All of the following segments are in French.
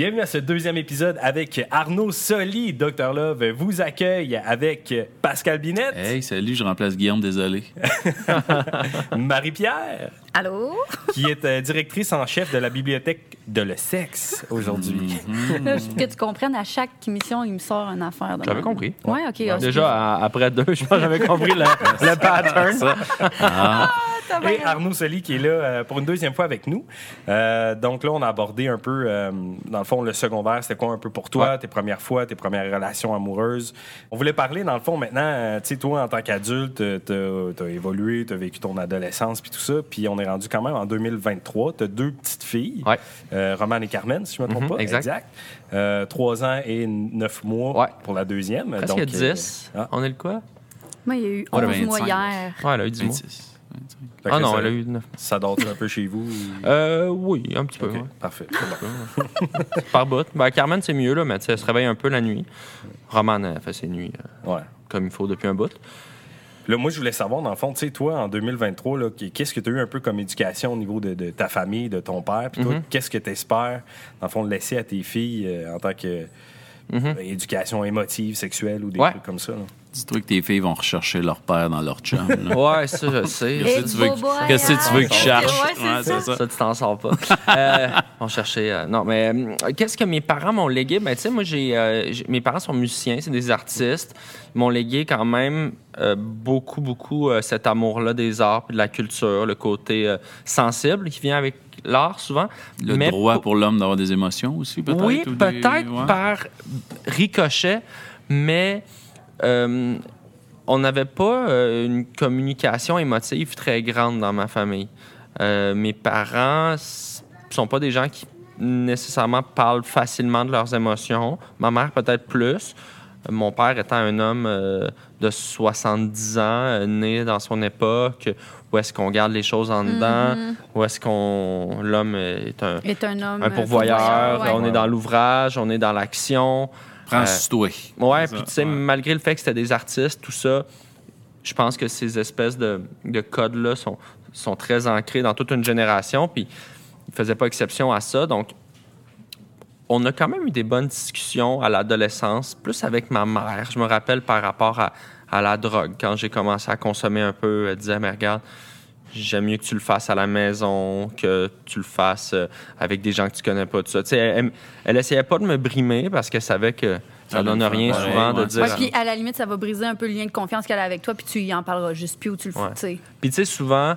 Bienvenue à ce deuxième épisode avec Arnaud Soli. Dr Love vous accueille avec Pascal Binette, Hey, salut, je remplace Guillaume, désolé. Marie-Pierre, Allô? qui est euh, directrice en chef de la bibliothèque de le sexe aujourd'hui. Là, que tu comprennes, à chaque émission, il me sort une affaire. J'avais compris. Ouais, OK. ah, Déjà, à- après deux, je pense que j'avais compris le, le pattern. Et Arnaud Soli qui est là euh, pour une deuxième fois avec nous. Euh, donc là, on a abordé un peu, euh, dans le fond, le secondaire, c'était quoi un peu pour toi, tes premières fois, tes premières relations amoureuses? On voulait parler, dans le fond, maintenant, euh, tu sais, toi, en tant qu'adulte, tu as évolué, tu as vécu ton adolescence, puis tout ça, puis on est rendu quand même en 2023. Tu as deux petites filles, Ouais. euh, Romane et Carmen, si je ne me trompe Mhm, pas. exact. Euh, trois ans et neuf mois Ouais. pour la deuxième. Presque Donc, euh, 10. ah. On est le quoi? Moi, il y a eu Ouais, 11 25. mois hier. Ouais, elle a eu 10 mois. 26, 25. fait Ah non, ça, elle a eu 9. Ça dort un peu chez vous? Euh, oui, un petit peu. Ouais. parfait. Par bout. Ben, Carmen, c'est mieux, là, mais tu sais, elle se réveille un peu la nuit. Romane, elle fait ses nuits euh, Ouais. comme il faut depuis un bout. Là, moi, je voulais savoir, dans le fond, tu sais, toi, en 2023, là, qu'est-ce que tu as eu un peu comme éducation au niveau de, de ta famille, de ton père? Puis toi, Mhm. qu'est-ce que tu espères, dans le fond, de laisser à tes filles euh, en tant que Mhm. éducation émotive, sexuelle ou des Ouais. trucs comme ça? là? Dis-toi que tes filles vont rechercher leur père dans leur chum. là. Ouais, ça, je sais. Qu'est-ce que tu veux bobo, que- qu'est-ce que tu veux qu'ils hein? cherchent? Ouais, c'est Ouais, ça. c'est ça. Ça, tu t'en sors pas. euh, on cherchait. euh, non, mais euh, qu'est-ce que mes parents m'ont légué? Ben, tu sais, moi, j'ai, euh, j'ai- mes parents sont musiciens, c'est des artistes. Ils m'ont légué quand même euh, beaucoup, beaucoup euh, cet amour-là des arts et de la culture, le côté euh, sensible qui vient avec l'art souvent. Le Mais droit pour- pour l'homme d'avoir des émotions aussi, peut-être? Oui, ou des- peut-être ouais. par ricochet, mais euh, on n'avait pas euh, une communication émotive très grande dans ma famille. Euh, mes parents sont pas des gens qui nécessairement parlent facilement de leurs émotions. Ma mère peut-être plus. Mon père étant un homme de 70 ans, né dans son époque, où est-ce qu'on garde les choses en dedans, Mhm. où est-ce qu'on l'homme est un, Est un homme. un pourvoyeur, ouais. on est dans l'ouvrage, on est dans l'action. Prends Euh, toi. Ouais, puis tu sais, malgré le fait que c'était des artistes, tout ça, je pense que ces espèces de, de codes-là sont, sont très ancrés dans toute une génération, puis ils faisaient pas exception à ça. Donc, on a quand même eu des bonnes discussions à l'adolescence, plus avec ma mère. Je me rappelle par rapport à, à la drogue. Quand j'ai commencé à consommer un peu, elle disait, mais regarde, j'aime mieux que tu le fasses à la maison, que tu le fasses euh, avec des gens que tu connais pas, tout ça. Tu sais, elle, elle, elle essayait pas de me brimer parce qu'elle savait que ça Ça donne rien souvent de dire... Puis à la limite, ça va briser un peu le lien de confiance qu'elle a avec toi, puis tu y en parleras juste plus ou tu le fais. Ouais. tu sais. Puis tu sais, souvent,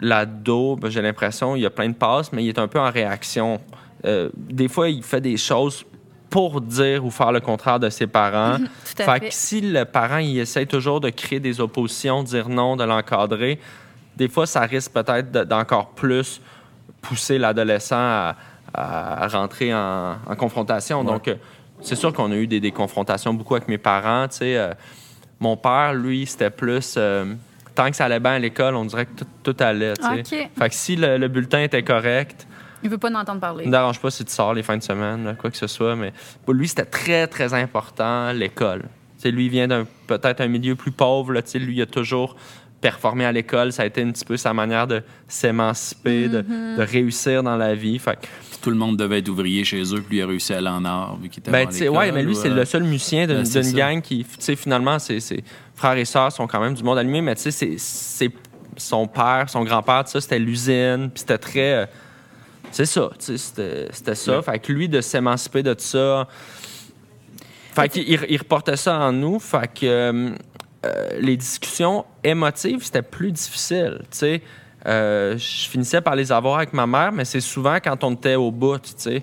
l'ado, ben, j'ai l'impression, il y a plein de passes, mais il est un peu en réaction. Euh, des fois, il fait des choses pour dire ou faire le contraire de ses parents. Tout à fait fait. que si le parent, il essaie toujours de créer des oppositions, de dire non, de l'encadrer, des fois, ça risque peut-être de- d'encore plus pousser l'adolescent à, à rentrer en, en confrontation. Donc, euh, c'est sûr qu'on a eu des, des confrontations beaucoup avec mes parents. Tu sais, euh, mon père, lui, c'était plus... euh, tant que ça allait bien à l'école, on dirait que tout, tout allait. tu sais. OK. Fait que si le, le bulletin était correct, Il veut pas en entendre parler. ne dérange pas si tu sors les fins de semaine, là, quoi que ce soit, mais pour lui, c'était très, très important, l'école. Tu sais, lui, il vient d'un peut-être un milieu plus pauvre. Là, tu sais, lui, il a toujours performé à l'école. Ça a été un petit peu sa manière de s'émanciper, de, Mm-hmm. de réussir dans la vie. Fait tout le monde devait être ouvrier chez eux, puis lui a réussi à aller en art, vu qu'il était ben, à tu sais, l'école, ouais, mais lui, ou, c'est euh, le seul musicien d'une ben, d'une gang qui, tu sais, finalement, ses, ses frères et sœurs sont quand même du monde allumé, mais tu sais, c'est- c'est son père, son grand-père, tout ça, c'était l'usine, puis c'était très. euh, c'est ça, tu sais, c'était c'était ça. Fait que lui, de s'émanciper de tout ça. Fait qu'il il, il reportait ça en nous. Fait que euh, euh, les discussions émotives, c'était plus difficile. Euh, je finissais par les avoir avec ma mère, mais c'est souvent quand on était au bout, tu sais.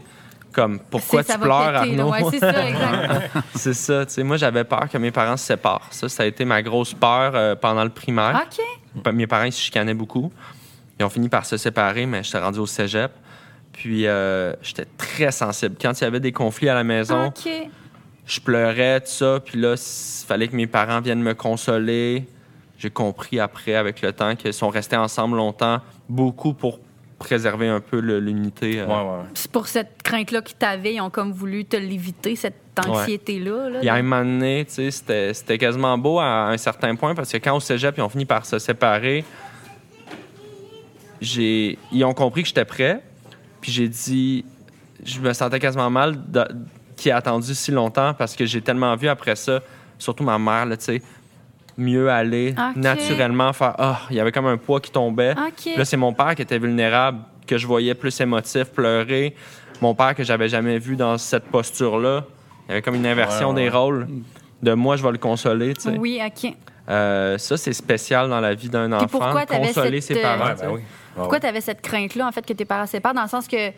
Comme, pourquoi tu pleures, péter. Arnaud? Ouais, c'est ça, exact. C'est ça, tu sais. Moi, j'avais peur que mes parents se séparent. Ça, ça a été ma grosse peur euh, pendant le primaire. OK. Mes parents, ils se chicanaient beaucoup. Ils ont fini par se séparer, mais j'étais rendu au cégep. Puis, j'étais très sensible. Quand il y avait des conflits à la maison. Je pleurais, tout ça. Puis là, il fallait que mes parents viennent me consoler. J'ai compris après, avec le temps, qu'ils sont restés ensemble longtemps, beaucoup pour préserver un peu l'unité. euh. Ouais, ouais. C'est pour cette crainte-là qu'ils t'avaient, ils ont comme voulu te l'éviter, cette anxiété-là. là. Puis à un moment donné, tu sais, c'était c'était quasiment beau à un certain point parce que quand au cégep, ils ont fini par se séparer, j'ai ils ont compris que j'étais prêt. Puis j'ai dit, je me sentais quasiment mal de- qui a attendu si longtemps parce que j'ai tellement vu après ça, surtout ma mère, là, tu sais, mieux aller naturellement, faire Ah, il y avait comme un poids qui tombait. Là, c'est mon père qui était vulnérable, que je voyais plus émotif, pleurer. Mon père que j'avais jamais vu dans cette posture-là. Il y avait comme une inversion Ouais, ouais. des rôles. De moi, je vais le consoler, tu sais. Oui, OK. Euh, ça, c'est spécial dans la vie d'un enfant. pourquoi t'avais consoler cette, ses euh, parents. Ben oui. Pourquoi tu avais cette crainte-là, en fait, que tes parents se séparent, dans le sens que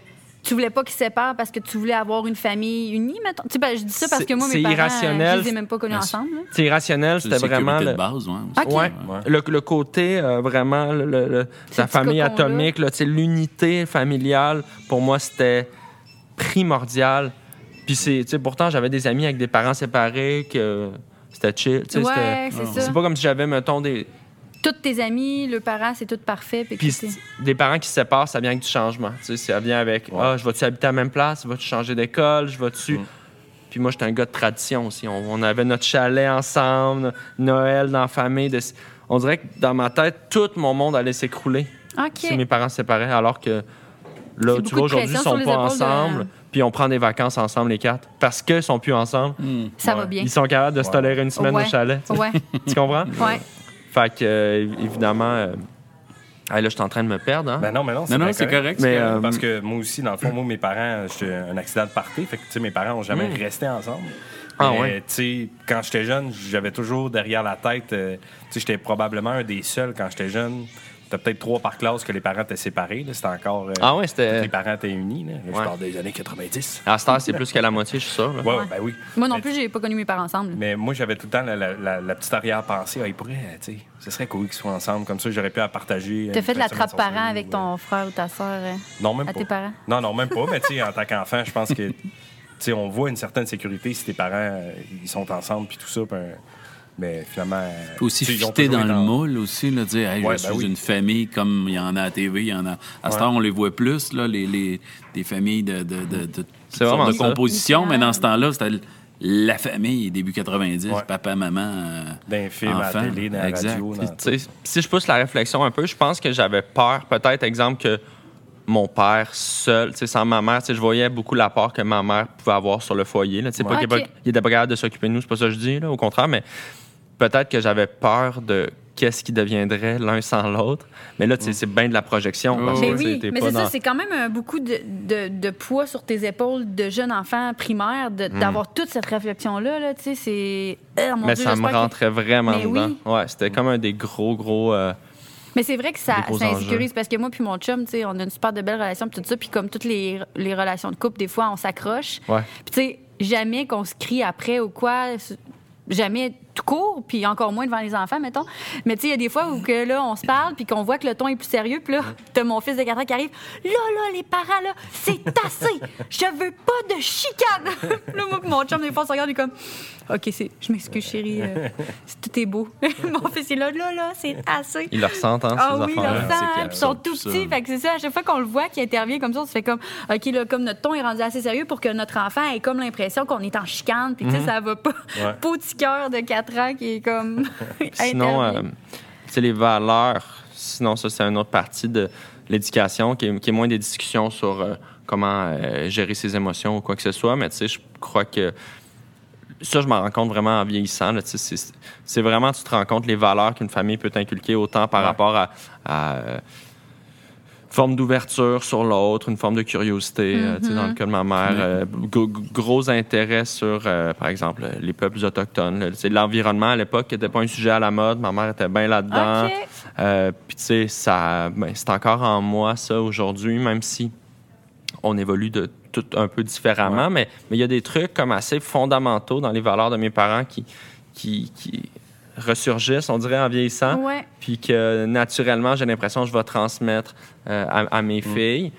tu voulais pas qu'ils se séparent parce que tu voulais avoir une famille unie, mettons? Tu sais, ben, je dis ça parce que moi, c'est mes parents, irrationnel. je les ai même pas connus Ben, ensemble. C'est irrationnel, c'était vraiment le, de base, ouais. aussi. OK. Ouais. Ouais. Le, le côté euh, vraiment, le, le- le- la famille atomique, l'unité familiale, pour moi, c'était primordial. Puis c'est, tu sais, pourtant, j'avais des amis avec des parents séparés que c'était chill. Ouais, Ah. C'est pas comme si j'avais, mettons, des, Tous tes amis, leurs parents, c'est tout parfait. Puis des parents qui se séparent, ça vient avec du changement. Tu sais, ça vient avec Ouais. Ah, je vais-tu habiter à la même place? Vas-tu changer d'école? Je vais-tu. Mm. Puis moi, j'étais un gars de tradition aussi. On, on avait notre chalet ensemble, Noël dans la famille. de- On dirait que dans ma tête, tout mon monde allait s'écrouler si mes parents se séparaient. Alors que là, tu vois, aujourd'hui, ils sont pas de- ensemble. Puis on prend des vacances ensemble, les quatre. Parce qu'ils sont plus ensemble. Ça va bien. Ils sont capables de se tolérer une semaine Ouais. au chalet. Ouais, Tu comprends? ouais. Fait que, euh, évidemment, euh, ah, là, je suis en train de me perdre. Hein? Ben non, mais non, Non, non, bien c'est correct. Mais, c'est correct. euh, Parce que moi aussi, dans le fond, moi, mes parents, j'étais un accident de party. Fait que, tu sais, mes parents n'ont jamais Mm. resté ensemble. Ah Mais, ouais. tu sais, quand j'étais jeune, j'avais toujours derrière la tête, euh, tu sais, j'étais probablement un des seuls quand j'étais jeune. T'as peut-être trois par classe que les parents étaient séparés. là. C'était encore. euh, Ah ouais, les c'était. parents étaient unis. Là. Là, Je Ouais. parle des années 90. À cette heure, c'est plus qu'à la moitié, je suis sûr. Ouais, Ouais. ben oui. Moi non plus, j'ai pas connu mes parents ensemble. Mais moi, j'avais tout le temps la, la- la- la petite arrière-pensée. Ah, ils pourraient, tu sais, ce serait cool qu'ils soient ensemble. Comme ça, j'aurais pu la partager. T'as une fait de la trappe parent avec ton frère ou ta soeur euh, Non, même à pas. tes parents? Non, non, même pas. Mais tu sais, en tant qu'enfant, je pense que tu sais, on voit une certaine sécurité si tes parents euh, ils sont ensemble puis tout ça. puis, euh, mais finalement. Faut aussi fitter dans le moule aussi, là, dire hey, Ouais, je ben suis oui. une famille comme il y en a à la TV, il y en a. À ce Ouais. temps, on les voit plus, là, les, les, des familles de, de, de, de, sortes composition, mais dans ce temps-là, c'était la famille, début 90, Ouais. papa, maman. euh, Dans les films, à la télé, dans la exact. radio. Puis, dans- si je pousse la réflexion un peu, je pense que j'avais peur, peut-être, exemple, que mon père seul, sans ma mère, je voyais beaucoup l'apport que ma mère pouvait avoir sur le foyer. Là. Pas qu'il est pas- Ok. il était pas capable de s'occuper de nous, c'est pas ça que je dis, là, au contraire, mais peut-être que j'avais peur de qu'est-ce qui deviendrait l'un sans l'autre. Mais là, tu sais, c'est bien de la projection. Oh, parce que, Mais oui, mais c'est ça, c'est quand même beaucoup de, de- de poids sur tes épaules de jeune enfant primaire, Hmm. d'avoir toute cette réflexion-là. Là, tu sais, c'est. Euh, Mais Dieu, ça me j'espère que- rentrait vraiment Mais dedans. oui. Ouais, c'était comme un des gros, gros. euh, Mais c'est vrai que ça, ça insécurise parce que moi puis mon chum, tu sais, on a une super de belle relation puis tout ça, puis comme toutes les, les relations de couple, des fois on s'accroche. Ouais. Puis tu sais, jamais qu'on se crie après ou quoi, jamais tout court, puis encore moins devant les enfants, mettons. Mais tu sais, il y a des fois où que là on se parle puis qu'on voit que le ton est plus sérieux, puis là t'as mon fils de 4 ans qui arrive, là là les parents là, c'est assez, je veux pas de chicane. là moi mon chum des fois on se regarde comme OK, c'est je m'excuse chérie, euh, c'est- tout est beau. mon fils est là là là, c'est assez. Ils le ressentent, hein, Ah ces oui, c'est sang, clair, puis ils sont tout petits. Fait que c'est ça, à chaque fois qu'on le voit qui intervient comme ça, on se fait comme, OK, là, comme notre ton est rendu assez sérieux pour que notre enfant ait comme l'impression qu'on est en chicane, puis tu sais, ça va pas. Ouais. Petit cœur de 4 ans qui est comme. Sinon, euh, sais, les valeurs, sinon, ça, c'est une autre partie de l'éducation qui est, qui est moins des discussions sur euh, comment euh, gérer ses émotions ou quoi que ce soit. Mais tu sais, je crois que ça, je m'en rends compte vraiment en vieillissant. C'est vraiment, tu te rends compte les valeurs qu'une famille peut t'inculquer autant par Ouais. rapport à. à, euh, forme d'ouverture sur l'autre, une forme de curiosité. euh, tu sais, dans le cas de ma mère, euh, gros, intérêt sur, euh, par exemple, les peuples autochtones. L'environnement à l'époque n'était pas un sujet à la mode. Ma mère était bien là-dedans. Puis, tu sais, ça, ben, c'est encore en moi, ça, aujourd'hui, même si on évolue de tout un peu différemment. Mais mais il y a des trucs comme assez fondamentaux dans les valeurs de mes parents qui, qui, qui ressurgissent, on dirait, en vieillissant. Ouais. Puis que naturellement, j'ai l'impression que je vais transmettre euh, à, à mes Mm. filles.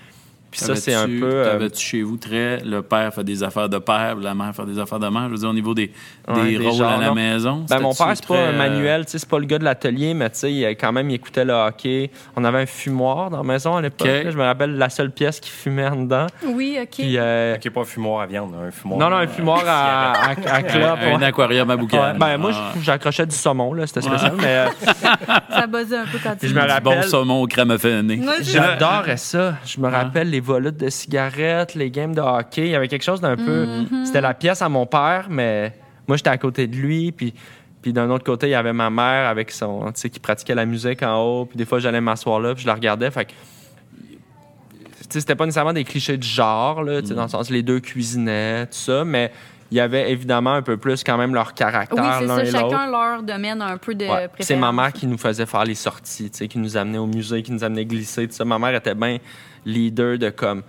Puis ça, c'est un peu. euh, T'avais-tu chez vous très. Le père fait des affaires de père, la mère fait des affaires de mère? Je veux dire, au niveau des, Ouais, des des rôles genres, à la non. maison. Ben, mon père, c'est pas un euh, manuel, c'est pas le gars de l'atelier, mais tu sais, il, quand même, il écoutait le hockey. On avait un fumoir dans la maison à l'époque. Je me rappelle la seule pièce qui fumait en dedans. Oui, OK. Puis, euh, Ok, pas un fumoir à viande, un fumoir. non, non, un fumoir à, à, à clope. Un, aquarium à. Ouais, ben, moi, Ah. je- j'accrochais du saumon, là, c'était spécial, mais euh, Ça buzzait un peu quand tu je me Du bon rappelle. saumon au crème j'ai- J'adorais ça. Je me rappelle les volutes de cigarettes, les games de hockey. Il y avait quelque chose d'un peu. C'était la pièce à mon père, mais moi, j'étais à côté de lui. Puis, puis d'un autre côté, il y avait ma mère avec son, tu sais, qui pratiquait la musique en haut. Puis des fois, j'allais m'asseoir là, puis je la regardais. Fait que, tu sais, c'était pas nécessairement des clichés du genre, là, tu sais, dans le sens les deux cuisinaient, tout ça, mais il y avait évidemment un peu plus quand même leur caractère Oui, c'est l'un ça. et l'autre. Chacun leur domaine un peu de Ouais. préférence. C'est ma mère qui nous faisait faire les sorties, tu sais, qui nous amenait au musée, qui nous amenait glisser. tout ça. Ma mère était bien leader de comme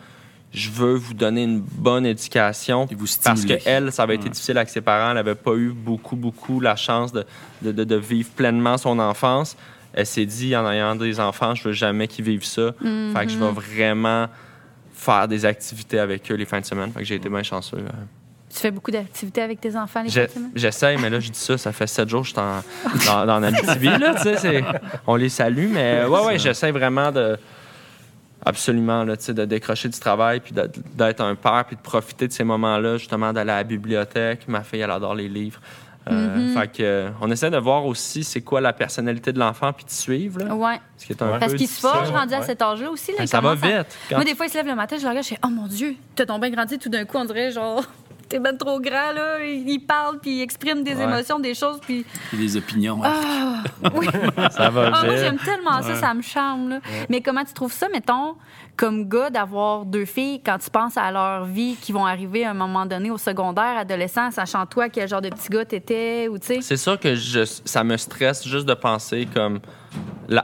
je veux vous donner une bonne éducation Et vous parce stimuler. que elle, ça avait été difficile avec ses parents. Elle n'avait pas eu beaucoup, beaucoup la chance de, de, de- de vivre pleinement son enfance. Elle s'est dit en ayant des enfants, je veux jamais qu'ils vivent ça. Fait que je vais vraiment faire des activités avec eux les fins de semaine. Fait que j'ai été bien chanceux. euh. Tu fais beaucoup d'activités avec tes enfants les semaine? J'essaye, mais là, je dis ça, ça fait sept jours que je suis en- dans, dans Abitibi, là, tu sais, c'est- on les salue, mais ouais, ouais, j'essaie vraiment de, absolument, là, tu sais, de décrocher du travail, puis de- d'être un père, puis de profiter de ces moments-là, justement, d'aller à la bibliothèque. Ma fille, elle adore les livres. Euh, Fait que, on essaie de voir aussi c'est quoi la personnalité de l'enfant, puis de suivre, là, Ouais. ce qui est un Ouais. Parce qu'il se forge rendu à cet âge-là aussi. Là, Ben, ça va à- vite. Quand- Moi, des fois, il se lève le matin, je le regarde, je fais Oh mon Dieu, t'as ton bien grandi, tout d'un coup, on dirait genre. T'es ben trop grand, là. Il il parle, puis il exprime des Ouais. émotions, des choses, puis. Et des opinions. Ah, oui. Ça va Ah, moi, j'aime tellement ça, ça me charme. Là. Mais comment tu trouves ça, mettons, comme gars, d'avoir deux filles quand tu penses à leur vie qui vont arriver à un moment donné au secondaire, adolescent, sachant toi quel genre de petit gars t'étais, ou tu sais? C'est sûr que je, ça me stresse juste de penser comme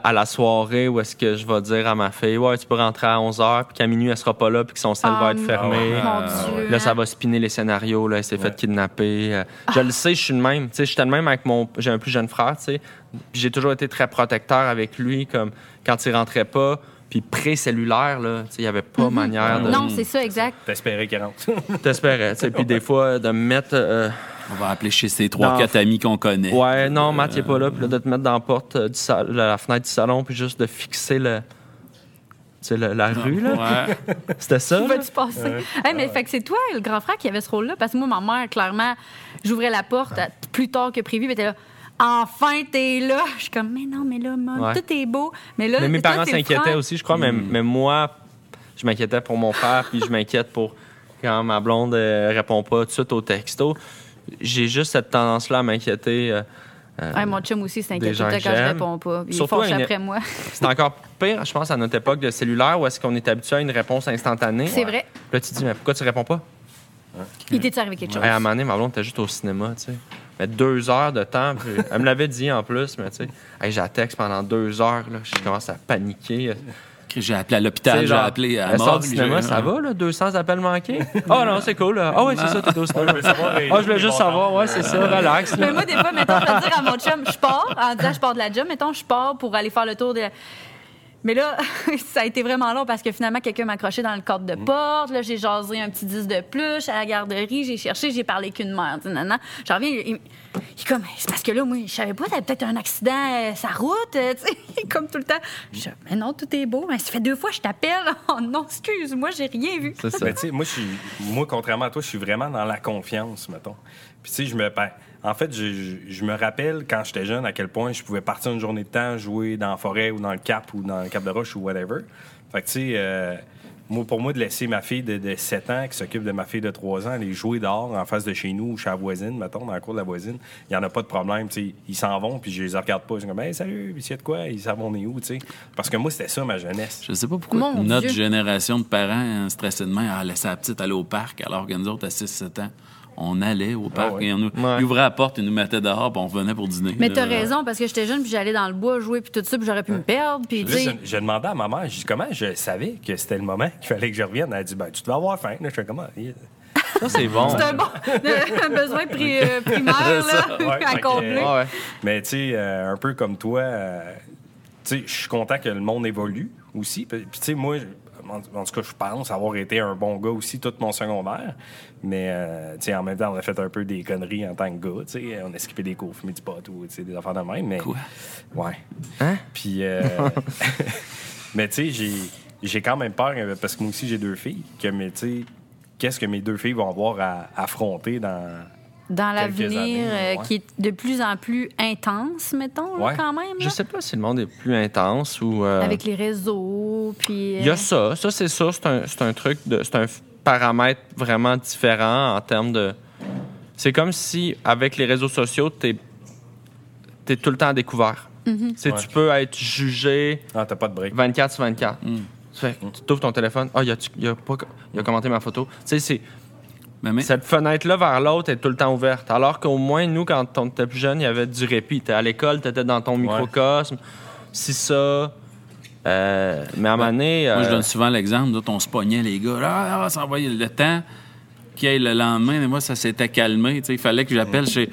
à la soirée où est-ce que je vais dire à ma fille ouais tu peux rentrer à 11h puis qu'à minuit elle sera pas là puis que son sel Ah, va être fermé. Mon Ah, Dieu. Là, ça va spinner les scénarios. Là, elle s'est Ouais. fait kidnapper. Euh, Je le sais, je suis le même. Tu sais, j'étais le même avec mon. J'ai un plus jeune frère, tu sais. Puis j'ai toujours été très protecteur avec lui, comme quand il rentrait pas. Puis pré-cellulaire, là, tu sais, il y avait pas manière de. Non, c'est ça, exact. T'espérais qu'il rentre. T'espérais, tu sais. Puis des fois, de me mettre. euh, On va appeler chez ces Non. trois, quatre amis qu'on connaît. Ouais, non, Matt, il est pas là. Puis là, de te mettre dans la porte euh, du sal- la fenêtre du salon, puis juste de fixer le. Tu sais, le- la rue, là. Ouais. C'était ça. Qui là? va-tu passer? Hey, mais fait que c'est toi, le grand frère, qui avait ce rôle-là. Parce que moi, ma mère, clairement, j'ouvrais la porte à- plus tard que prévu. Elle était là. Enfin, t'es là. Je suis comme, mais non, mais là, Ouais. tout est beau. Mais là, Mais mes toi, parents t'es le s'inquiétaient frère. aussi, je crois, mais, mais moi, je m'inquiétais pour mon frère, puis je m'inquiète pour quand ma blonde euh, répond pas tout de suite au texto. J'ai juste cette tendance-là à m'inquiéter. euh, euh, Ouais, mon chum aussi s'inquiète Des tout le gens temps quand je réponds pas. Il Surtout une- après moi. C'est encore pire, je pense, à notre époque de cellulaire où est-ce qu'on est habitué à une réponse instantanée. C'est vrai. Là, tu te dis, mais pourquoi tu réponds pas? Il t'est arrivé quelque chose? Hey, à un moment donné, ma blonde était juste au cinéma, tu sais. Mais deux heures de temps, puis elle me l'avait dit en plus, mais tu sais, hey, j'ai la texte pendant deux heures, là, je commence à paniquer. J'ai appelé à l'hôpital, j'ai appelé à mort. du cinéma, ça va, là, 200 appels manqués? Ah non, c'est cool. Ah oui, c'est ça, t'es au cinéma. Ah, je voulais juste savoir, ouais, c'est ça, relax. là. Mais moi, des fois, mettons, je vais dire à mon chum, je pars, en disant je pars de la job, mettons, je pars pour aller faire le tour de. Mais là, ça a été vraiment long parce que finalement, quelqu'un m'a accroché dans le cadre de porte. Là, j'ai jasé un petit 10 de plus à la garderie. J'ai cherché, j'ai parlé qu'une mère. Nan. J'en reviens, il, il- il est comme, c'est parce que là, moi, je savais pas, t'avais peut-être un accident, euh, sa route, euh, tu sais, comme tout le temps. Je dis, mais non, tout est beau. Mais ça fait deux fois que je t'appelle. Oh non, excuse-moi, j'ai rien vu. C'est ça. Mais tu sais, moi, je suis, moi, contrairement à toi, je suis vraiment dans la confiance, mettons. Puis tu sais, je me, ben, en fait, je, je- je me rappelle quand j'étais jeune à quel point je pouvais partir une journée de temps, jouer dans la forêt ou dans le Cap ou dans le Cap de Roche ou whatever. Fait que tu sais, euh, moi, pour moi, de laisser ma fille de, de 7 ans qui s'occupe de ma fille de 3 ans aller jouer dehors en face de chez nous ou chez la voisine, mettons, dans la cour de la voisine, il n'y en a pas de problème. tu sais. Ils s'en vont, puis je les regarde pas. Ils sont comme, hey, salut, puis s'il y a de quoi, ils savent on est où, tu sais. Parce que moi, c'était ça ma jeunesse. Je sais pas pourquoi Mon notre Dieu. génération de parents hein, stressés de main a laissé la petite aller au parc, alors que nous autres, à 6-7 ans, on allait au parc ouais. et on nous Ouais. ils ouvraient la porte et nous mettaient dehors, puis on revenait pour dîner. Mais t'as raison, parce que j'étais jeune, puis j'allais dans le bois jouer, puis tout ça, puis j'aurais pu me perdre. Puis, je, je demandais à ma mère, je dis comment je savais que c'était le moment qu'il fallait que je revienne? Elle a dit ben, tu devais avoir faim. Là, je fais comment? Ça, c'est bon. c'est un bon un besoin pri- euh, primaire là, Ouais, à combler. Ah ouais. Mais tu sais, euh, un peu comme toi, euh, tu sais, je suis content que le monde évolue aussi. Puis tu sais, moi, en, tout cas, je pense avoir été un bon gars aussi tout mon secondaire. Mais, euh, tu sais, en même temps, on a fait un peu des conneries en tant que gars, tu sais. On a skippé des cours, fumé du pot ou, tu sais, des affaires de même. Mais, Quoi? Ouais. Hein? Puis, euh, mais tu sais, j'ai, j'ai quand même peur, euh, parce que moi aussi, j'ai deux filles, que, mais tu sais, qu'est-ce que mes deux filles vont avoir à affronter dans, Dans l'avenir, euh, ouais. qui est de plus en plus intense, mettons, là, quand même. Je là? sais pas si le monde est plus intense ou. euh, Avec les réseaux, puis... Il y euh, a ça. Ça, c'est ça. C'est un, c'est un truc, de, c'est un paramètre vraiment différent en termes de. C'est comme si, avec les réseaux sociaux, tu es, tout le temps à découvert. Mhm. Tu sais, Ouais. Tu peux être jugé Ah, t'as pas de break. 24 sur 24. Mm. Tu fais- tu ouvres ton téléphone. Ah, il a, il a, pas, il a commenté ma photo. Tu sais, c'est. Mais, mais- Cette fenêtre-là vers l'autre est tout le temps ouverte. Alors qu'au moins, nous, quand on était plus jeune, il y avait du répit. T'es à l'école, t'étais dans ton microcosme. Si ça. euh, mais à un moment donné, Moi, je euh, donne souvent l'exemple. Nous autres, on se pognait, les gars. Ah, ah, ça envoyait le temps. Qu'il y ait le lendemain, mais moi, ça s'était calmé. Il fallait que j'appelle chez.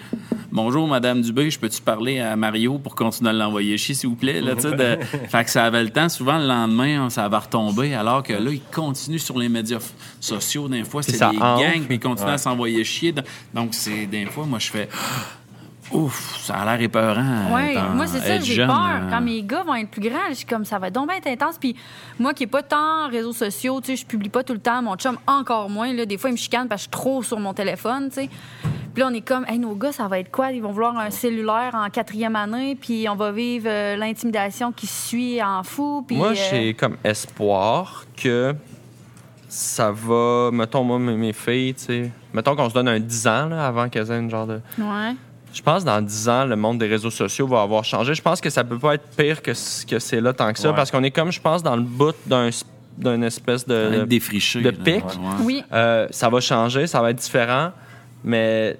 Bonjour, Madame Dubé, je peux-tu parler à Mario pour continuer à l'envoyer chier, s'il vous plaît? Là, de... Fait que ça avait le temps. Souvent, le lendemain, ça va retomber, alors que là, ils continuent sur les médias sociaux. Des fois, c'est des gangs, puis ils continuent à s'envoyer chier. Donc, c'est des fois, moi, je fais. Ouf, ça a l'air épeurant. Ouais, étant- moi, c'est ça, j'ai peur. euh, Quand mes gars vont être plus grands, je suis comme, ça va donc bien être intense. Puis moi, qui n'ai pas tant réseaux sociaux, tu sais, je publie pas tout le temps. Mon chum, encore moins. Là, des fois, il me chicane parce que je suis trop sur mon téléphone, tu sais. Puis là, on est comme, hey, nos gars, ça va être quoi? Ils vont vouloir un cellulaire en quatrième année, puis on va vivre euh, l'intimidation qui suit en fou. Puis, Moi, euh, j'ai comme espoir que ça va. Mettons, moi, mes mes filles, tu sais. Mettons qu'on se donne un 10 ans là, avant qu'elles aient une genre de. Ouais. Je pense que dans 10 ans, le monde des réseaux sociaux va avoir changé. Je pense que ça peut pas être pire que, ce- que c'est là tant que ça, Ouais. parce qu'on est comme, je pense, dans le bout d'un d'une espèce de. défriché. de là. pic. Ouais. Oui. Euh, ça va changer, ça va être différent, mais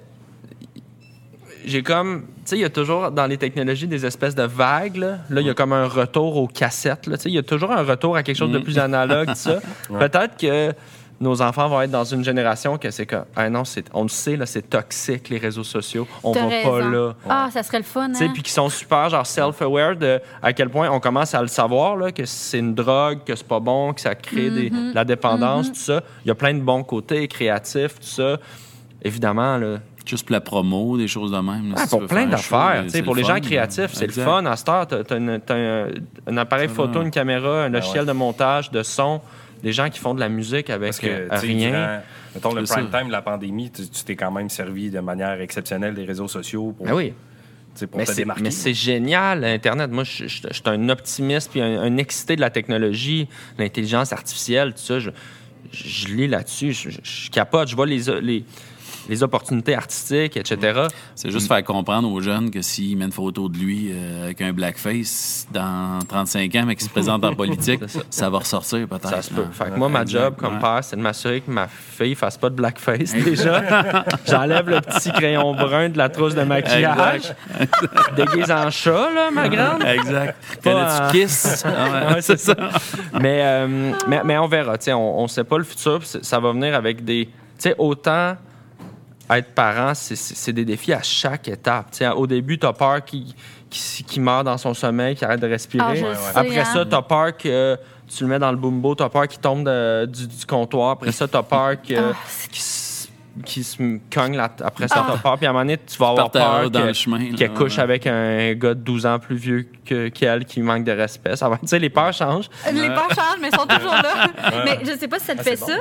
j'ai comme, tu sais, il y a toujours dans les technologies des espèces de vagues. Là, Là, il y a comme un retour aux cassettes. là. Tu sais, il y a toujours un retour à quelque chose de Mm. plus analogue, tout ça. Peut-être que nos enfants vont être dans une génération que c'est que, ah non, c'est, on le sait, là, c'est toxique les réseaux sociaux. On T'as va pas là. Ah, ça serait le fun, Tu hein? puis qui sont super genre self-aware de à quel point on commence à le savoir là, que c'est une drogue, que c'est pas bon, que ça crée des, Mm-hmm. de la dépendance, tout ça. Il y a plein de bons côtés créatifs, tout ça. Évidemment là, Juste pour la promo, des choses de même. là, ah, si tu pour plein d'affaires, tu pour le les gens créatifs, c'est le fun. À cette heure, une- t'as un, appareil photo, une caméra, un logiciel ouais. de montage, de son, des gens qui font de la musique avec Parce que, euh, rien. durant, mettons, le prime ça. time de la pandémie, tu t'es quand même servi de manière exceptionnelle des réseaux sociaux pour, Ben oui. pour Mais c'est, démarquer. mais c'est génial, Internet. Moi, je, je- je suis un optimiste puis un, un excité de la technologie, l'intelligence artificielle, tout ça. Je, je, je lis là-dessus, je, je- je capote, je vois les, les, les opportunités artistiques, etc. C'est juste faire comprendre aux jeunes que s'ils mettent une photo de lui euh, avec un blackface dans 35 ans, mais qu'il se présente en politique, ça. va ressortir peut-être. Ça se peut. Fait que moi, ma job comme père, c'est de m'assurer que ma fille fasse pas de blackface déjà. J'enlève le petit crayon brun de la trousse de maquillage. Déguise en chat, là, ma grande. Exact. Pas Connais-tu en- Kiss? Ah ouais. C'est ça. mais, euh, mais, mais on verra. tu On ne sait pas le futur. Ça va venir avec des. Tu sais, autant être parent, c'est- des défis à chaque étape. Tu sais, au début, tu as peur qu'il qu'il qu'il meurt dans son sommeil, qu'il arrête de respirer. Ah, Ouais, sais, Après hein. ça, tu as peur que tu le mets dans le bumbo, tu as peur qu'il tombe de- du, du comptoir. Après ça, tu as peur que- Ah. qu'il qu'il se cogne. la- après ça, Ah. tu as peur. Puis à un moment donné, tu vas avoir peur qu'elle couche ouais. avec un gars de 12 ans plus vieux que- qu'elle qui manque de respect. Ça va, tu sais, les peurs changent. Les peurs changent, mais sont toujours là. mais je sais pas si ça te Ah, fait ça,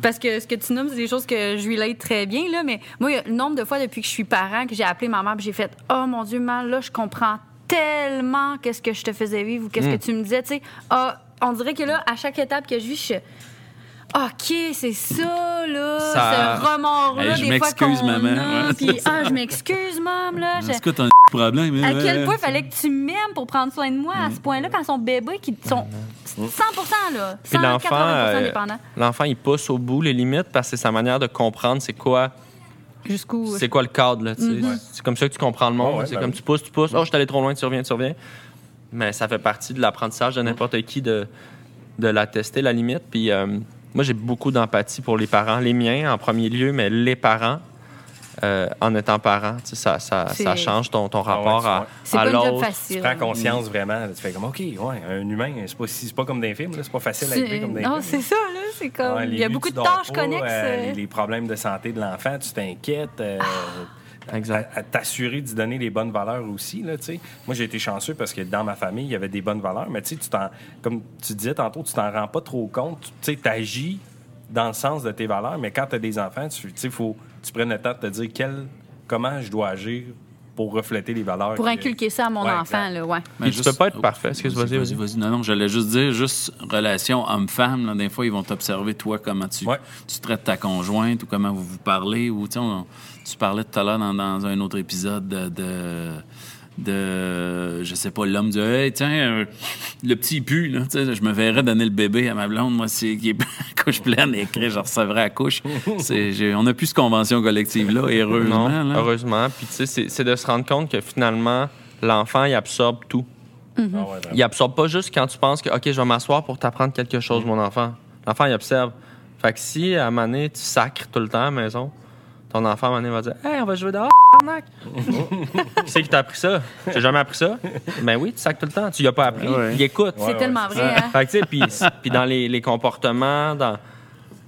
parce que ce que tu nommes, c'est des choses que je relate très bien, là, mais moi, il y a le nombre de fois depuis que je suis parent que j'ai appelé ma mère et j'ai fait « Oh mon Dieu, man, là, je comprends tellement qu'est-ce que je te faisais vivre ou qu'est-ce Mm. que tu me disais, tu sais. Ah, on dirait que là, à chaque étape que je vis, je suis... OK, c'est ça, là, Ça- ce remords-là, Hey, je des fois m'excuse, qu'on maman. a, puis ah, je m'excuse, maman, là. que t'as un problème? à hein? quel point il fallait que tu m'aimes pour prendre soin de moi à ce point-là quand son bébé qui sont 100% là, Puis l'enfant, 180 euh, dépendant. l'enfant, il pousse au bout les limites parce que c'est sa manière de comprendre c'est quoi, Jusqu'où c'est quoi le cadre. Là. Mm-hmm. C'est comme ça que tu comprends le monde. Ouais, c'est ben comme oui. tu pousses, tu pousses. Oh, je suis allé trop loin, tu reviens, tu reviens. Mais ça fait partie de l'apprentissage de n'importe qui de, de la tester, la limite. Puis euh, moi, j'ai beaucoup d'empathie pour les parents, les miens en premier lieu, mais les parents. euh, en étant parent. Tu sais, Ça, ça, ça change ton, ton Ah ouais, rapport à, à l'autre. Tu prends conscience vraiment. là, tu fais comme, OK, ouais, un humain, c'est pas, si- c'est pas comme les films. là, C'est pas facile à élever comme les Non, c'est ça, là. C'est comme. Ouais, il y a beaucoup de tâches pas, connexes. euh, euh, les, les problèmes de santé de l'enfant, tu t'inquiètes. euh, Exact. à, à t'assurer d'y donner les bonnes valeurs aussi. Là. Moi, j'ai été chanceux parce que dans ma famille, il y avait des bonnes valeurs. Mais tu sais, tu t'en- comme tu disais tantôt, tu t'en rends pas trop compte. Tu agis dans le sens de tes valeurs. Mais quand tu as des enfants, tu faut tu prennes le temps de te dire quel, comment je dois agir pour refléter les valeurs. Pour que- inculquer ça à mon Ouais, enfant, exact. là, ouais. Mais Puis tu peux pas être parfait. Excuse, vas-y, vas-y. Non, non, j'allais juste dire, juste relation homme-femme. là, Des fois, ils vont t'observer, toi, comment tu, Ouais. tu traites ta conjointe ou comment vous vous parlez. Ou, tu sais, on- tu parlais tout à l'heure dans, dans un autre épisode de, de, de, je sais pas, l'homme du Hey, tiens, euh, le petit pu, là, tu sais, je me verrais donner le bébé à ma blonde, moi, c'est qui est couche pleine et écrit, je recevrais à couche. On n'a plus cette convention collective-là, heureusement. Non, là. heureusement. Puis tu sais, c'est- c'est de se rendre compte que finalement, l'enfant, il absorbe tout. Ah ouais, vraiment. Il absorbe pas juste quand tu penses que, OK, je vais m'asseoir pour t'apprendre quelque chose, mon enfant. L'enfant, il observe. Fait que si, à un moment donné, tu sacres tout le temps à la maison, ton enfant, à un moment donné, va dire Hey, on va jouer dehors, arnaque. Qui c'est qui t'a appris ça? J'ai jamais appris ça? Ben oui, tu sacres tout le temps. Tu y as pas appris. Ouais. Il écoute. C'est ouais, tellement vrai, hein? Fait que, tu sais, puis, puis dans les, les comportements, dans...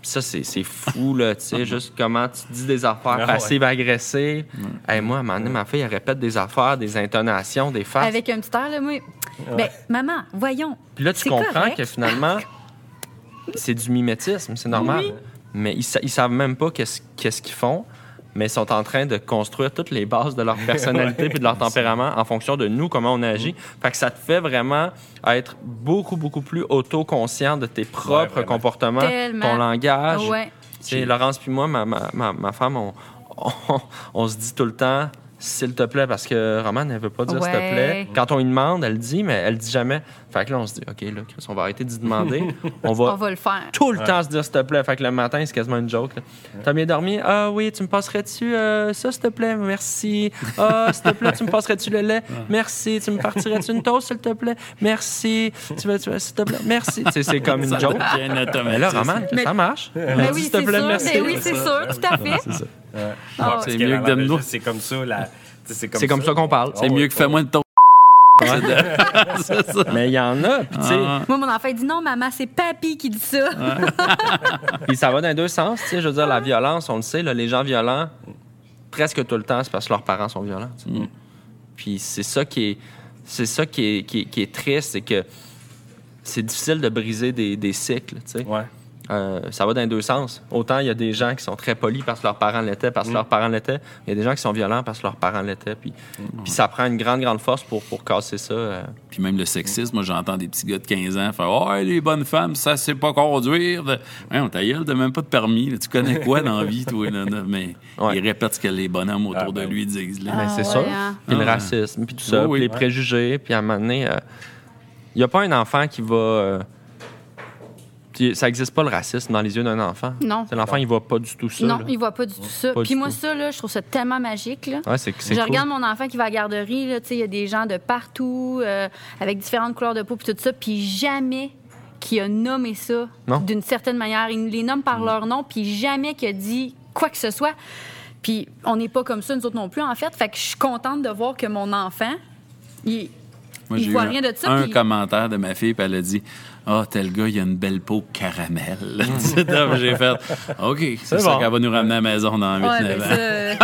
ça, c'est c'est fou, là, tu sais, juste comment tu dis des affaires Ah, passives-agressives. Hey, moi, à un moment donné, ma fille, elle répète des affaires, des intonations, des faces. Avec un petit air, là, moi. Ben, maman, voyons. Puis là, tu C'est comprends correct. que finalement, c'est du mimétisme, c'est normal. Oui. Mais ils, sa- ils savent même pas qu'est-ce qu'est-ce qu'ils font, mais ils sont en train de construire toutes les bases de leur personnalité puis de leur tempérament en fonction de nous, comment on agit. Fait que ça te fait vraiment être beaucoup, beaucoup plus autoconscient de tes propres comportements, Tellement. ton langage. Ouais. Tu sais, Laurence puis moi, ma, ma, ma, ma femme, on, on, on se dit tout le temps s'il te plaît, parce que Romane, elle veut pas dire s'il te Ouais. plaît. Quand on lui demande, elle dit, mais elle dit jamais. Fait que là, on se dit, OK, là, Chris, on va arrêter d'y demander. on va On va le faire. tout le temps se dire s'il te plaît. Fait que le matin, c'est quasiment une joke. là. T'as bien dormi? Ah oui, tu me passerais-tu euh, ça, s'il te plaît? Merci. Ah, s'il te plaît, tu me passerais-tu le lait? Merci. Tu me partirais-tu une toast, s'il te plaît? Merci. Tu veux, tu veux, s'il te plaît? Merci. Tu sais, c'est comme une joke. Mais là, automatisme. Roman, que Mais- ça marche. Oui, s'il te c'est plaît, sûr. merci. Ben oui, c'est sûr, tout à fait. C'est. Ah, c'est mieux que donne-nous. C'est comme ça. La... C'est comme, C'est comme ça qu'on parle. C'est Ah mieux que fais-moi de ton. C'est ça. Mais il y en a, puis tu sais, Ah. Moi, mon enfant, il dit non, maman, c'est papy qui dit ça. Puis ça va dans les deux sens, tu sais. Je veux dire, la violence, on le sait, là, les gens violents, presque tout le temps, c'est parce que leurs parents sont violents. tu sais. Puis c'est ça qui est, c'est ça qui est, qui est, qui est triste, c'est que c'est difficile de briser des, des cycles, tu sais. Ouais. Euh, ça va dans les deux sens. Autant il y a des gens qui sont très polis parce que leurs parents l'étaient, parce que leurs parents l'étaient. Il y a des gens qui sont violents parce que leurs parents l'étaient. Puis, puis ça prend une grande, grande force pour, pour casser ça. euh. Puis même le sexisme, moi j'entends des petits gars de 15 ans faire Oh, les bonnes femmes, ça sait pas conduire. Ouais, on ta gueule, t'as même pas de permis. là. Tu connais quoi dans la vie, toi? là, là? Mais Ouais. il répète ce que les bonhommes autour Ah, ben de lui disent. là. Ben, Ah, c'est ouais, sûr. hein. Puis le Ah, ouais. racisme, puis tout ça, Oui, oui. puis les préjugés. Puis à un moment donné, il n'y a pas un enfant qui va. Puis ça n'existe pas le racisme dans les yeux d'un enfant? Non. C'est L'enfant, il voit pas du tout ça. Non, là. il voit pas du tout ça. Pas Puis moi, tout. ça, là, je trouve ça tellement magique. Là. Ouais, c'est, c'est Je cool. regarde mon enfant qui va à la garderie, il y a des gens de partout, euh, avec différentes couleurs de peau, puis tout ça, puis jamais qui a nommé ça Non. d'une certaine manière. Il nous les nomme par leur nom, puis jamais qu'il a dit quoi que ce soit. Puis on n'est pas comme ça, nous autres non plus, en fait. Fait que je suis contente de voir que mon enfant, il, Moi, il j'ai voit eu rien de ça. Un puis- commentaire de ma fille, puis elle a dit Ah, tel gars, il a une belle peau caramel. J'ai fait OK, c'est ça qu'elle va nous ramener à la maison dans 8 Ouais, 9 ben ans. ça,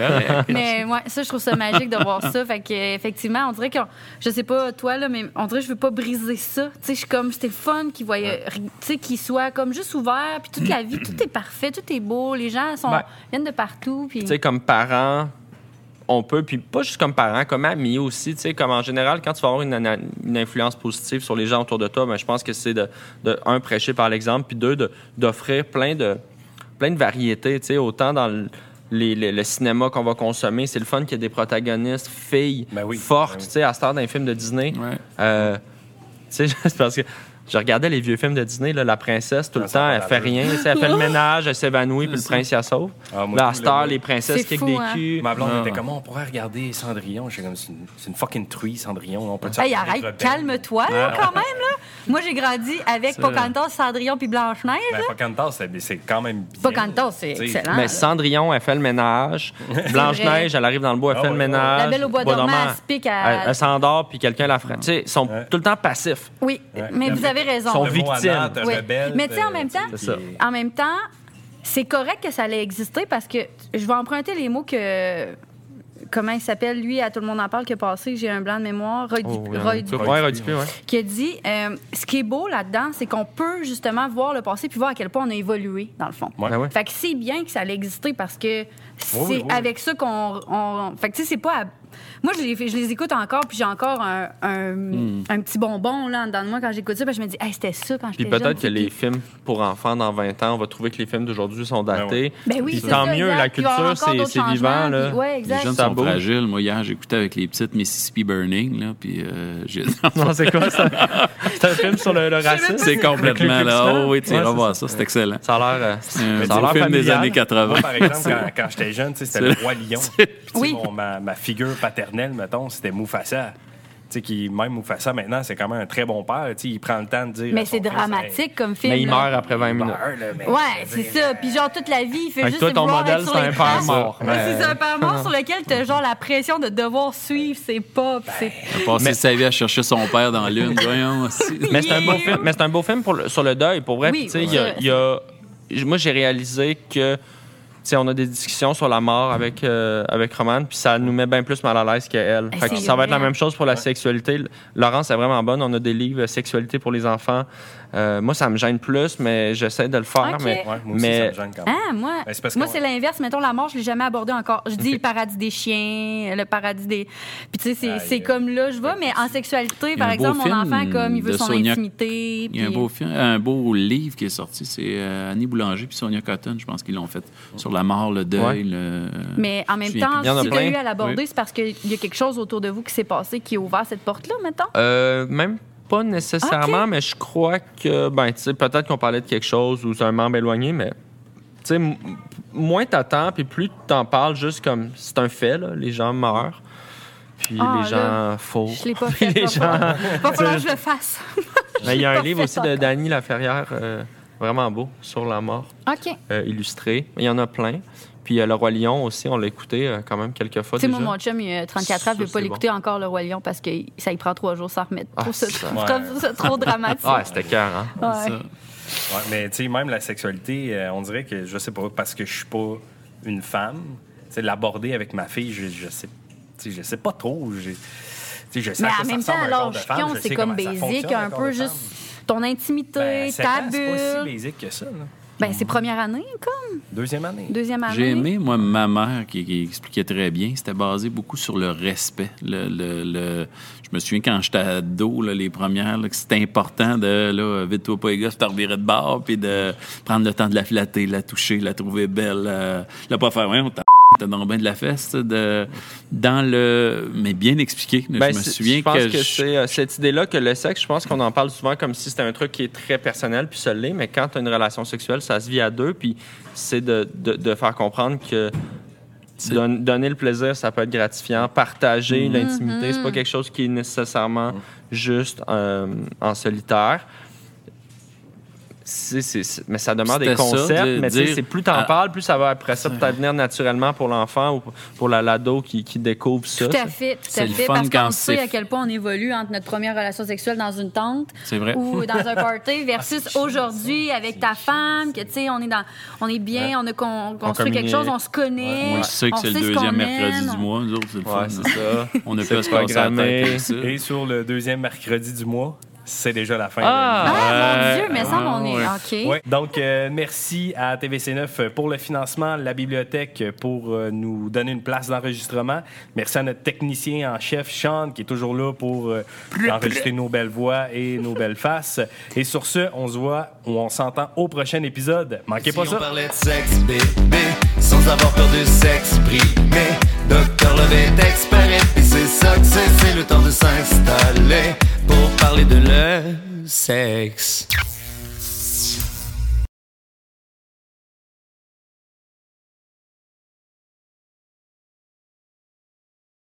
euh. Mais ouais, ça, je trouve ça magique de voir ça. Fait que, euh, effectivement, on dirait que, je sais pas toi, là, mais on dirait que je veux pas briser ça. Tu sais, je suis comme, c'était fun qu'il voyait, tu sais, qu'il soit comme juste ouvert, puis toute la vie, tout est parfait, tout est beau, les gens sont, Ben, viennent de partout, puis. Tu sais, comme parents, on peut, puis pas juste comme parents, comme amis aussi, tu sais, comme en général, quand tu vas avoir une, influence positive sur les gens autour de toi, ben, je pense que c'est de, de, un, prêcher par l'exemple, puis deux, de- d'offrir plein de, plein de variétés, tu sais, autant dans le, les- les- le cinéma qu'on va consommer, c'est le fun qu'il y ait des protagonistes filles Ben oui, fortes, ben oui. tu sais, à heure d'un film de Disney. Ouais. Euh, tu sais, c'est parce que je regardais les vieux films de Disney, là, la princesse, tout le temps, elle fait rien. tu sais, Elle fait le ménage, elle s'évanouit, puis le prince, il la sauve. Ah, moi, Là, à tout, Star, là, les princesses C'est fou, des hein. culs. Ma blonde Ah. était comme, on pourrait regarder Cendrillon. J'étais comme, c'est une, c'est une fucking truie, Cendrillon. On peut Hey, arrête, calme-toi, là, quand même, là. Moi, j'ai grandi avec Pocahontas, Cendrillon puis Blanche-Neige. Ben, Pocahontas, c'est c'est quand même bien. Pocahontas, c'est Tu sais, excellent. Mais là. Cendrillon, elle fait le ménage. Blanche-Neige, elle arrive dans le bois, elle Ah fait le ménage. La Belle au bois dormant, elle se pique à- Elle, elle s'endort, puis quelqu'un la frappe. Tu sais, ils sont tout le temps passifs. Oui, mais vous avez raison. Sont victimes. Oui. rebelle, Mais tu sais, en euh, même temps-. En même temps, c'est correct que ça allait exister parce que je vais emprunter les mots que. Comment il s'appelle, lui, à Tout le monde en parle, qui est passé, j'ai un blanc de mémoire, Roy, Oh, Dup- oui, Roy oui. Dupuis, Ouais, Roy Dupuis, ouais. qui a dit euh, ce qui est beau là-dedans, c'est qu'on peut justement voir le passé puis voir à quel point on a évolué, dans le fond. Ouais. Ben ouais. Fait que c'est bien que ça allait exister parce que c'est oui, oui. avec ça qu'on. on- Fait que tu sais, c'est pas. à- Moi, je les, je les écoute encore, puis j'ai encore un, un, Hmm. un petit bonbon là, dans moi quand j'écoute ça, parce que je me dis, hey, c'était ça quand Puis j'étais jeune. peut-être que les puis- films pour enfants dans 20 ans, on va trouver que les films d'aujourd'hui sont datés. Ben oui, Puis c'est tant ça, mieux, exact. la Puis culture, c'est vivant. Là. puis- ouais, Les jeunes sont fragiles. Moi, hier, j'écoutais avec les petites Mississippi Burning, là, puis euh, j'ai... Non, c'est quoi ça? C'est un film sur le, le racisme? c'est complètement là. Oh, oui, tu c'est voir ça, c'est excellent. Ça a l'air euh, Un ça a beau l'air film des années 80. Moi, par exemple, quand, j'étais jeune, c'était le roi lion. Puis, Oui. ma figure paternelle, mettons, c'était Mufasa. Tu sais, qui, même Mufasa, maintenant, c'est quand même un très bon père. Tu sais, il prend le temps de dire. Mais c'est dramatique comme film. Mais il là. meurt après 20 Hey, minutes. meurt, là, mais Ouais, c'est ça. Puis genre, toute la vie, il fait Fait juste toi, ton modèle, c'est un père mort. Ouais, Mais- c'est un père mort sur lequel t'as genre la pression de devoir suivre ses pas. c'est- Il a passé sa vie à chercher son père dans l'une. Voyons, aussi. Mais c'est un beau film, mais c'est un beau film pour le- sur le deuil, pour vrai. Oui, Puis, tu sais, il y a- moi, j'ai réalisé que, tu sais, on a des discussions sur la mort avec, euh, avec Romane, puis ça nous met bien plus mal à l'aise qu'elle. Eh, Fait que c'est ça va être la même chose pour la sexualité. Laurence est vraiment bonne. On a des livres euh, sexualité pour les enfants. Euh, moi, ça me gêne plus, mais j'essaie de le faire. Mais, Ouais, moi aussi, mais ça me gêne quand même. Ah, moi, Ben, c'est parce moi qu'on- c'est l'inverse. Mettons, la mort, je l'ai jamais abordé encore. Je dis le paradis des chiens, le paradis des. Puis, tu sais, c'est- c'est comme là, je vais, mais en sexualité, par exemple, mon enfant, comme il veut son Sonia- intimité. Il y a un beau, film, un beau livre qui est sorti, c'est euh, Annie Boulanger puis Sonia Cotton, je pense qu'ils l'ont fait, sur la mort, le deuil. Ouais. Le... Mais en même temps, si tu as eu à l'aborder, Oui. c'est parce qu'il y a quelque chose autour de vous qui s'est passé qui a ouvert cette porte-là, mettons? Euh, même pas nécessairement, mais je crois que, ben, tu sais, peut-être qu'on parlait de quelque chose ou c'est un membre éloigné, mais, tu sais, moins t'attends, puis plus t'en parles juste comme c'est un fait, là, les gens meurent, puis Ah, les gens faux. Je l'ai pas fait. les va gens- va falloir que je le fasse. Mais il y a pas un livre aussi de. Dany Laferrière, euh, vraiment beau, sur la mort, OK. euh, illustré. Il y en a plein. Puis euh, Le Roi Lion aussi, on l'a écouté euh, quand même quelques fois Tu sais, moi, mon chum, il a 34 ans, il Ça, veut pas l'écouter encore, Le Roi Lion, parce que ça y prend trois jours sans remettre. Ah, Trop ça, ça. je Ouais. trop dramatique. Ah, c'était cœur, hein? Ouais. Ouais, mais tu sais, même la sexualité, euh, on dirait que, je sais pas, parce que je suis pas une femme, tu sais, l'aborder avec ma fille, je, je sais, tu sais, je sais pas trop. je- tu sais, je sais Mais en ça même temps, l'âge je c'est comme basique, un peu juste ton intimité, Ben, ta ans, C'est pas si bulle. basique que ça. là. Ben, c'est première année, comme? Deuxième année. Deuxième année. J'ai aimé, moi, ma mère qui, qui expliquait très bien. C'était basé beaucoup sur le respect. Le, le- le- Je me souviens quand j'étais ado, là, les premières, là, que c'était important de, là, vite-toi pas les gars, te revirer de bord, puis de prendre le temps de la flatter, la toucher, la trouver belle, euh, la pas faire, ouais, on t'a t'as donc bien de la fesse, de, dans le, mais bien expliqué. Ben, je me souviens je pense que, je- c'est euh, cette idée-là que le sexe, je pense qu'on en parle souvent comme si c'était un truc qui est très personnel, puis ça l'est, mais quand tu as une relation sexuelle, ça se vit à deux, puis c'est de, de, de faire comprendre que don- donner le plaisir, ça peut être gratifiant. Partager Mm-hmm. l'intimité, c'est pas quelque chose qui est nécessairement juste euh, en solitaire. C'est- c'est- c'est- mais ça demande des ça, concepts, de mais dire- c'est plus t'en Ah. parles, plus ça va après ça peut-être venir naturellement pour l'enfant ou pour la l'ado qui, qui découvre ça. Tout à fait, tout C'est à le fait. fun Parce quand qu'on sait à quel point on évolue entre notre première relation sexuelle dans une tente C'est vrai. ou dans un party versus aujourd'hui avec ta femme, que tu sais, on est dans, on est bien, on a con- construit quelque chose, on se connaît. Moi, je sais que c'est le deuxième mercredi du on- mois. Nous autres, c'est le Ouais, fun. On a pu se. Et sur le deuxième mercredi du mois, c'est déjà la fin. Ah! de- Ah, mon. Dieu, mais ça, on est. Ah, OK. Ouais. Donc, euh, merci à TVC9 pour le financement, la bibliothèque pour euh, nous donner une place d'enregistrement. Merci à notre technicien en chef, Sean, qui est toujours là pour euh, enregistrer nos belles voix et nos belles faces. Et sur ce, on se voit ou on s'entend au prochain épisode. Manquez Si pas on ça. parlait de sexe, bébé, sans avoir peur de s'exprimer. Docteur Love est expert et puis c'est le temps de s'installer pour parler de l'œuf. sexe.